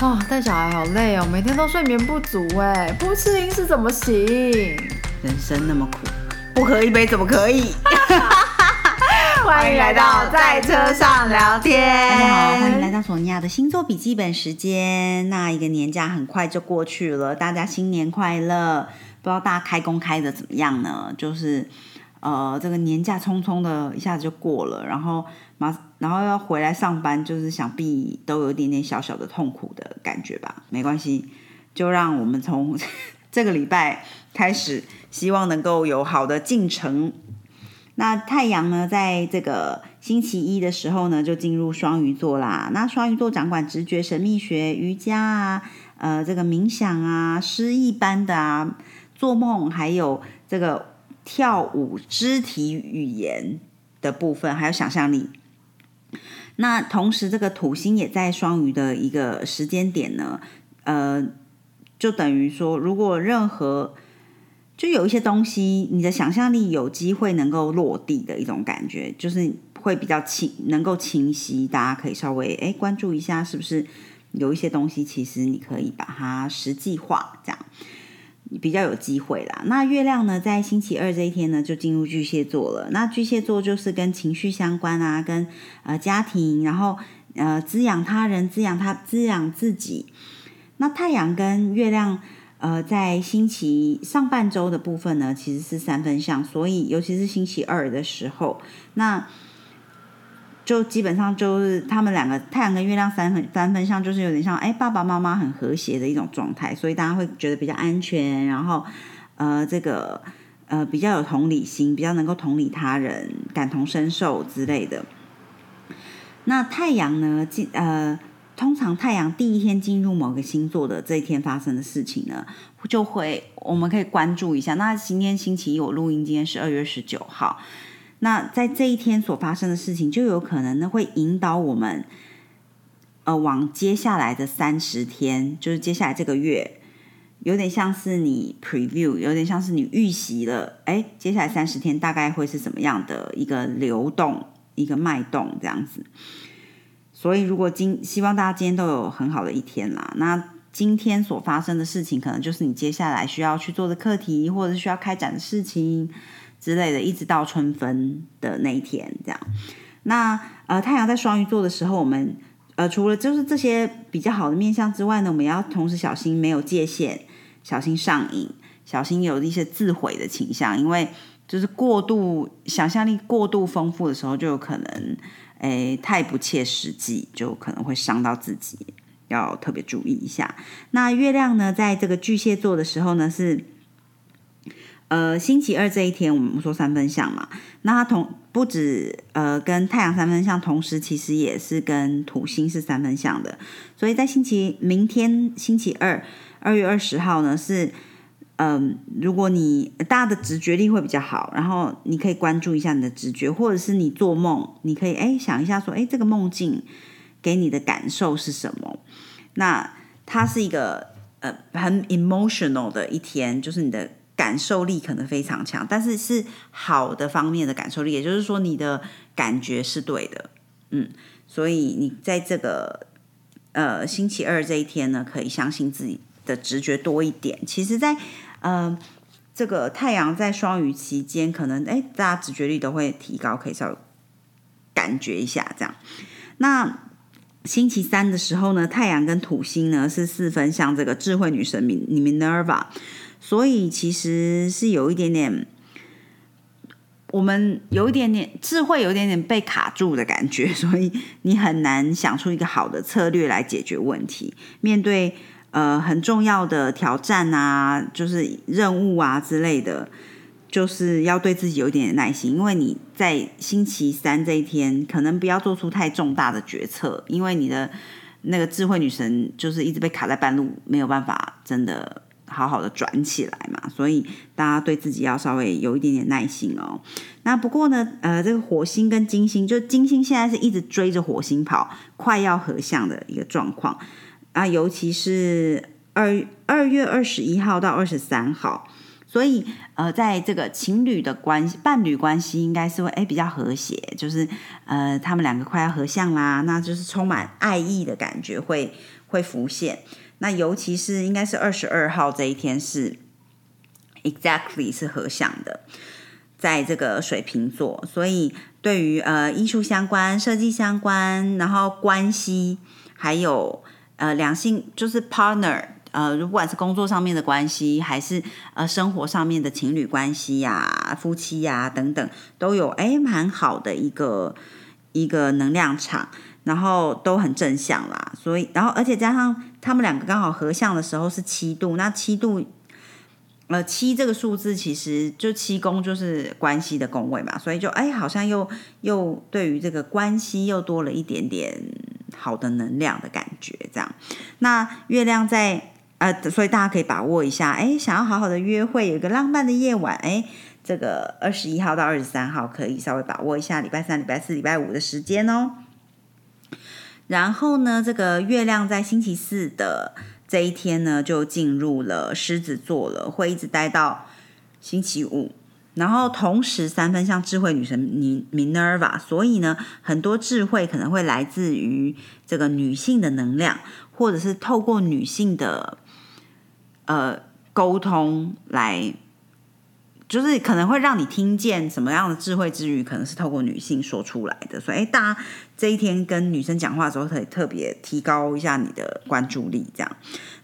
哦，带小孩好累哦，每天都睡眠不足哎，不吃零食怎么行？人生那么苦，不喝一杯怎么可以？欢迎来到在车上聊天。大家好，欢迎来到索尼娅的星座笔记本时间。那一个年假很快就过去了，大家新年快乐！不知道大家开工开的怎么样呢？就是呃，这个年假匆匆的一下子就过了，然后马然后要回来上班，就是想必都有一点点小小的痛苦的感觉吧。没关系，就让我们从 这个礼拜开始，希望能够有好的进程。那太阳呢，在这个星期一的时候呢，就进入双鱼座啦。那双鱼座掌管直觉、神秘学、瑜伽啊，呃，这个冥想啊，诗意般的啊，做梦，还有这个跳舞、肢体语言的部分，还有想象力。那同时，这个土星也在双鱼的一个时间点呢，呃，就等于说，如果任何就有一些东西，你的想象力有机会能够落地的一种感觉，就是会比较清，能够清晰。大家可以稍微哎关注一下，是不是有一些东西，其实你可以把它实际化，这样比较有机会啦。那月亮呢，在星期二这一天呢，就进入巨蟹座了。那巨蟹座就是跟情绪相关啊，跟呃家庭，然后呃滋养他人，滋养他，滋养自己。那太阳跟月亮。呃，在星期上半周的部分呢，其实是三分相，所以尤其是星期二的时候，那就基本上就是他们两个太阳跟月亮三分三分相，就是有点像哎爸爸妈妈很和谐的一种状态，所以大家会觉得比较安全，然后呃这个呃比较有同理心，比较能够同理他人，感同身受之类的。那太阳呢，进呃。通常太阳第一天进入某个星座的这一天发生的事情呢，就会我们可以关注一下。那今天星期一我录音，今天是二月十九号。那在这一天所发生的事情，就有可能呢会引导我们，呃，往接下来的三十天，就是接下来这个月，有点像是你 preview，有点像是你预习了，哎，接下来三十天大概会是怎么样的一个流动，一个脉动这样子。所以，如果今希望大家今天都有很好的一天啦。那今天所发生的事情，可能就是你接下来需要去做的课题，或者是需要开展的事情之类的，一直到春分的那一天这样。那呃，太阳在双鱼座的时候，我们呃除了就是这些比较好的面相之外呢，我们要同时小心没有界限，小心上瘾，小心有一些自毁的倾向，因为就是过度想象力过度丰富的时候，就有可能。诶，太不切实际，就可能会伤到自己，要特别注意一下。那月亮呢，在这个巨蟹座的时候呢，是呃星期二这一天，我们说三分相嘛。那它同不止呃跟太阳三分相，同时其实也是跟土星是三分相的。所以在星期明天星期二二月二十号呢是。嗯，如果你大家的直觉力会比较好，然后你可以关注一下你的直觉，或者是你做梦，你可以哎想一下说，哎这个梦境给你的感受是什么？那它是一个呃很 emotional 的一天，就是你的感受力可能非常强，但是是好的方面的感受力，也就是说你的感觉是对的，嗯，所以你在这个呃星期二这一天呢，可以相信自己的直觉多一点。其实，在嗯，这个太阳在双鱼期间，可能哎，大家直觉力都会提高，可以稍微感觉一下这样。那星期三的时候呢，太阳跟土星呢是四分像这个智慧女神米 Minerva，所以其实是有一点点，我们有一点点智慧，有一点点被卡住的感觉，所以你很难想出一个好的策略来解决问题，面对。呃，很重要的挑战啊，就是任务啊之类的，就是要对自己有一点耐心，因为你在星期三这一天，可能不要做出太重大的决策，因为你的那个智慧女神就是一直被卡在半路，没有办法真的好好的转起来嘛，所以大家对自己要稍微有一点点耐心哦。那不过呢，呃，这个火星跟金星，就金星现在是一直追着火星跑，快要合相的一个状况。啊，尤其是二二月二十一号到二十三号，所以呃，在这个情侣的关系、伴侣关系，应该是会哎比较和谐，就是呃他们两个快要合相啦，那就是充满爱意的感觉会会浮现。那尤其是应该是二十二号这一天是 exactly 是合相的，在这个水瓶座，所以对于呃艺术相关、设计相关，然后关系还有呃两性就是 partner。呃，不管是工作上面的关系，还是呃生活上面的情侣关系呀、夫妻呀等等，都有哎蛮好的一个一个能量场，然后都很正向啦。所以，然后而且加上他们两个刚好合相的时候是七度，那七度呃七这个数字其实就七宫就是关系的宫位嘛，所以就哎好像又又对于这个关系又多了一点点好的能量的感觉，这样。那月亮在。呃，所以大家可以把握一下，哎，想要好好的约会，有一个浪漫的夜晚，哎，这个二十一号到二十三号可以稍微把握一下，礼拜三、礼拜四、礼拜五的时间哦。然后呢，这个月亮在星期四的这一天呢，就进入了狮子座了，会一直待到星期五。然后同时三分像智慧女神米 Minerva，所以呢，很多智慧可能会来自于这个女性的能量，或者是透过女性的。呃，沟通来，就是可能会让你听见什么样的智慧之语，可能是透过女性说出来的。所以，哎，大家这一天跟女生讲话的时候，可以特别提高一下你的关注力。这样，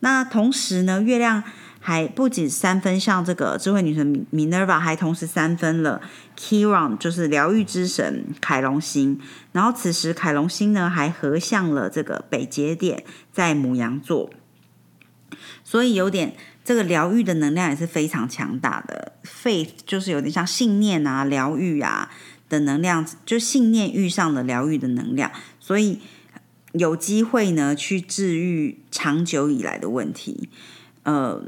那同时呢，月亮还不仅三分像这个智慧女神 Minerva，还同时三分了 Kiron，就是疗愈之神凯龙星。然后，此时凯龙星呢，还合向了这个北节点，在母羊座。所以有点这个疗愈的能量也是非常强大的，faith 就是有点像信念啊、疗愈啊的能量，就信念遇上了疗愈的能量，所以有机会呢去治愈长久以来的问题，呃，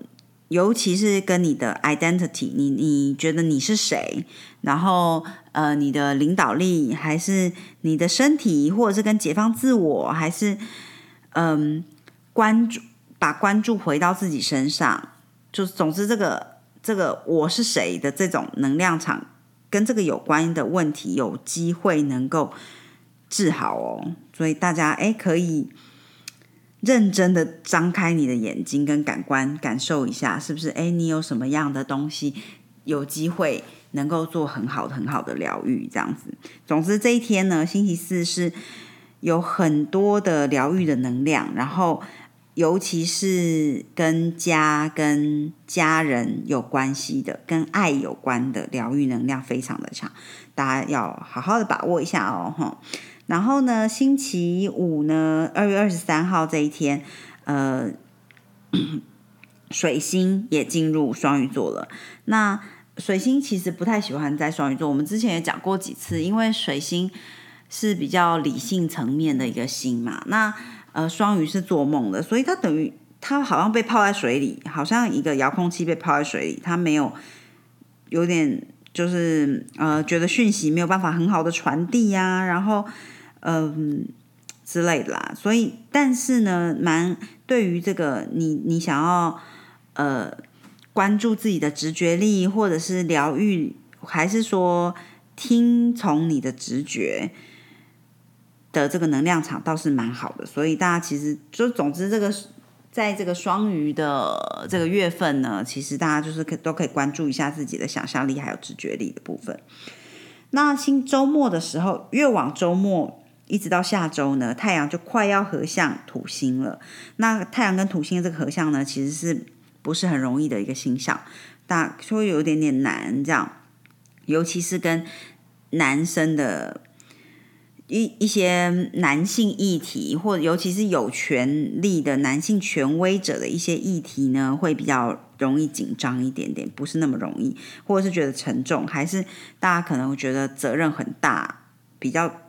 尤其是跟你的 identity，你你觉得你是谁，然后呃你的领导力，还是你的身体，或者是跟解放自我，还是嗯关注。把关注回到自己身上，就总之，这个这个我是谁的这种能量场，跟这个有关的问题，有机会能够治好哦。所以大家哎，可以认真的张开你的眼睛跟感官，感受一下，是不是？哎，你有什么样的东西有机会能够做很好很好的疗愈？这样子。总之，这一天呢，星期四是有很多的疗愈的能量，然后。尤其是跟家、跟家人有关系的、跟爱有关的疗愈能量非常的强，大家要好好的把握一下哦，然后呢，星期五呢，二月二十三号这一天，呃，水星也进入双鱼座了。那水星其实不太喜欢在双鱼座，我们之前也讲过几次，因为水星是比较理性层面的一个星嘛，那。呃，双鱼是做梦的，所以他等于他好像被泡在水里，好像一个遥控器被泡在水里，他没有有点就是呃，觉得讯息没有办法很好的传递呀，然后嗯之类的啦。所以，但是呢，蛮对于这个你你想要呃关注自己的直觉力，或者是疗愈，还是说听从你的直觉。的这个能量场倒是蛮好的，所以大家其实就总之这个在这个双鱼的这个月份呢，其实大家就是可都可以关注一下自己的想象力还有直觉力的部分。那新周末的时候，越往周末一直到下周呢，太阳就快要合向土星了。那太阳跟土星的这个合相呢，其实是不是很容易的一个星象，大会有一点点难这样，尤其是跟男生的。一一些男性议题，或者尤其是有权力的男性权威者的一些议题呢，会比较容易紧张一点点，不是那么容易，或者是觉得沉重，还是大家可能会觉得责任很大，比较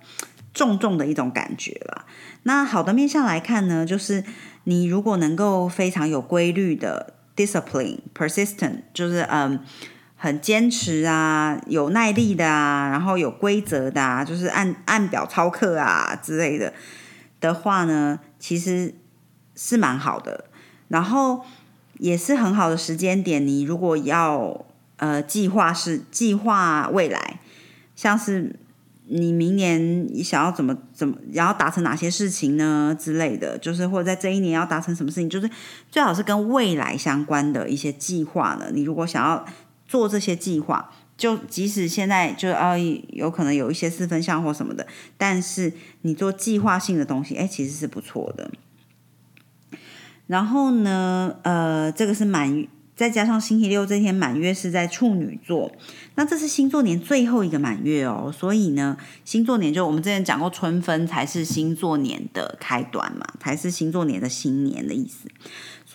重重的一种感觉啦。那好的面向来看呢，就是你如果能够非常有规律的 discipline persistent，就是嗯。很坚持啊，有耐力的啊，然后有规则的啊，就是按按表操课啊之类的的话呢，其实是蛮好的。然后也是很好的时间点。你如果要呃计划是计划未来，像是你明年你想要怎么怎么，然后达成哪些事情呢之类的，就是或者在这一年要达成什么事情，就是最好是跟未来相关的一些计划呢。你如果想要做这些计划。就即使现在就啊，有可能有一些四分项或什么的，但是你做计划性的东西，哎，其实是不错的。然后呢，呃，这个是满，再加上星期六这天满月是在处女座，那这是星座年最后一个满月哦，所以呢，星座年就我们之前讲过，春分才是星座年的开端嘛，才是星座年的新年的意思。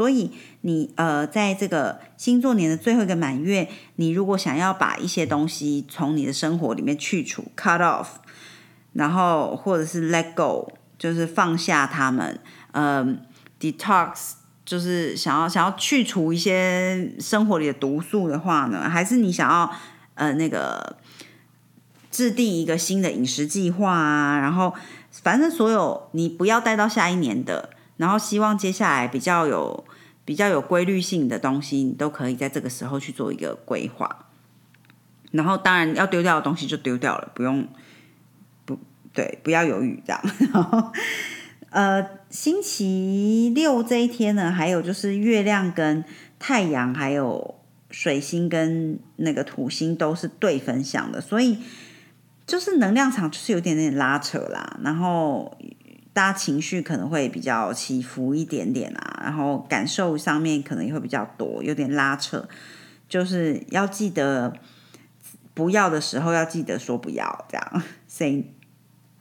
所以你呃，在这个星座年的最后一个满月，你如果想要把一些东西从你的生活里面去除 （cut off），然后或者是 let go，就是放下他们，呃，detox，就是想要想要去除一些生活里的毒素的话呢，还是你想要呃那个制定一个新的饮食计划啊，然后反正所有你不要带到下一年的。然后希望接下来比较有比较有规律性的东西，你都可以在这个时候去做一个规划。然后当然要丢掉的东西就丢掉了，不用不对，不要犹豫这样。然 后呃，星期六这一天呢，还有就是月亮跟太阳，还有水星跟那个土星都是对分享的，所以就是能量场就是有点点拉扯啦。然后。大家情绪可能会比较起伏一点点啊，然后感受上面可能也会比较多，有点拉扯，就是要记得不要的时候要记得说不要，这样 say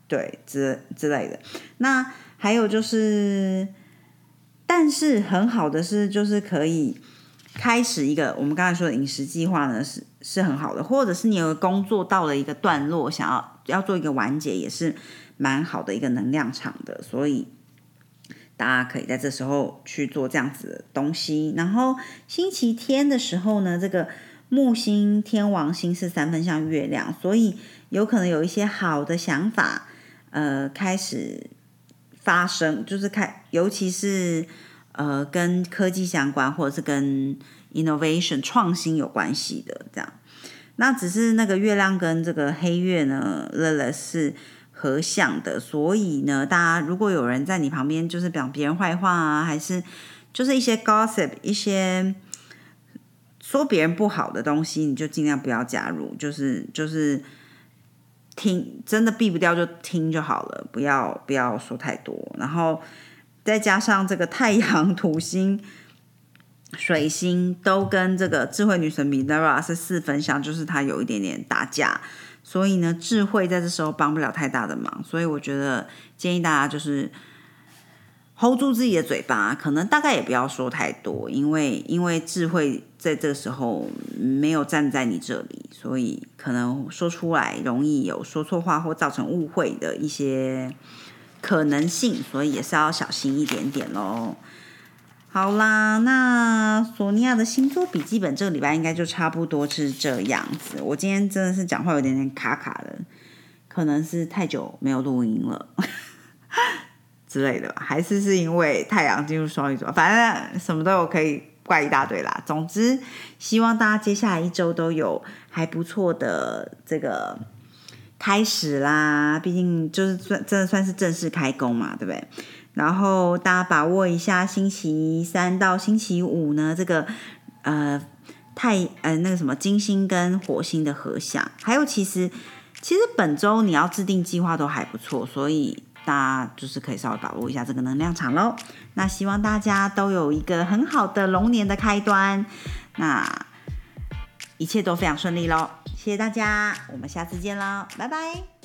对之之类的。那还有就是，但是很好的是，就是可以开始一个我们刚才说的饮食计划呢，是是很好的，或者是你有工作到了一个段落，想要要做一个完结，也是。蛮好的一个能量场的，所以大家可以在这时候去做这样子的东西。然后星期天的时候呢，这个木星、天王星是三分像月亮，所以有可能有一些好的想法，呃，开始发生，就是开，尤其是呃跟科技相关，或者是跟 innovation 创新有关系的这样。那只是那个月亮跟这个黑月呢，乐乐是。合相的，所以呢，大家如果有人在你旁边，就是讲别人坏话啊，还是就是一些 gossip，一些说别人不好的东西，你就尽量不要加入，就是就是听，真的避不掉就听就好了，不要不要说太多。然后再加上这个太阳、土星、水星都跟这个智慧女神 Minerva 是四分相，就是它有一点点打架。所以呢，智慧在这时候帮不了太大的忙，所以我觉得建议大家就是 hold 住自己的嘴巴，可能大概也不要说太多，因为因为智慧在这个时候没有站在你这里，所以可能说出来容易有说错话或造成误会的一些可能性，所以也是要小心一点点喽。好啦，那索尼娅的星座笔记本这个礼拜应该就差不多是这样子。我今天真的是讲话有点点卡卡的，可能是太久没有录音了 之类的吧，还是是因为太阳进入双鱼座，反正什么都有可以怪一大堆啦。总之，希望大家接下来一周都有还不错的这个开始啦。毕竟就是算真的算是正式开工嘛，对不对？然后大家把握一下，星期三到星期五呢，这个呃太呃那个什么金星跟火星的合相，还有其实其实本周你要制定计划都还不错，所以大家就是可以稍微把握一下这个能量场喽。那希望大家都有一个很好的龙年的开端，那一切都非常顺利喽。谢谢大家，我们下次见喽，拜拜。